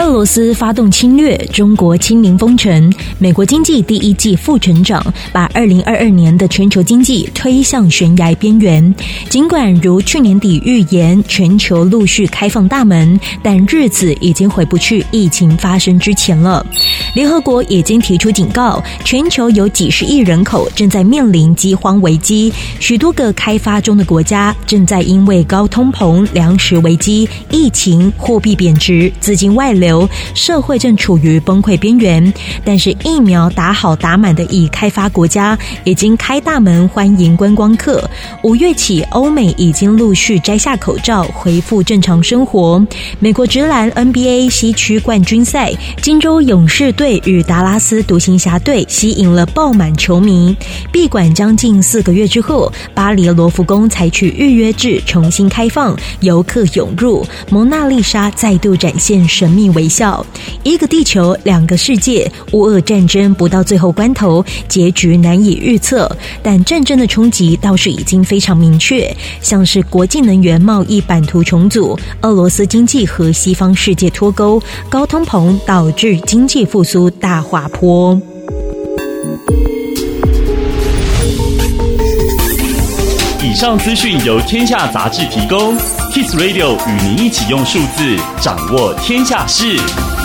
俄罗斯发动侵略，中国清零封城，美国经济第一季负成长，把二零二二年的全球经济推向悬崖边缘。尽管如去年底预言，全球陆续开放大门，但日子已经回不去疫情发生之前了。联合国已经提出警告，全球有几十亿人口正在面临饥荒危机，许多个开发中的国家正在因为高通膨、粮食危机、疫情、货币贬值、资金外流。社会正处于崩溃边缘，但是疫苗打好打满的已开发国家已经开大门欢迎观光客。五月起，欧美已经陆续摘下口罩，恢复正常生活。美国直篮 NBA 西区冠军赛，金州勇士队与达拉斯独行侠队吸引了爆满球迷。闭馆将近四个月之后，巴黎罗浮宫采取预约制重新开放，游客涌入，蒙娜丽莎再度展现神秘微笑，一个地球，两个世界。乌俄战争不到最后关头，结局难以预测。但战争的冲击倒是已经非常明确，像是国际能源贸易版图重组，俄罗斯经济和西方世界脱钩，高通膨导致经济复苏大滑坡。以上资讯由天下杂志提供。Kiss Radio 与您一起用数字掌握天下事。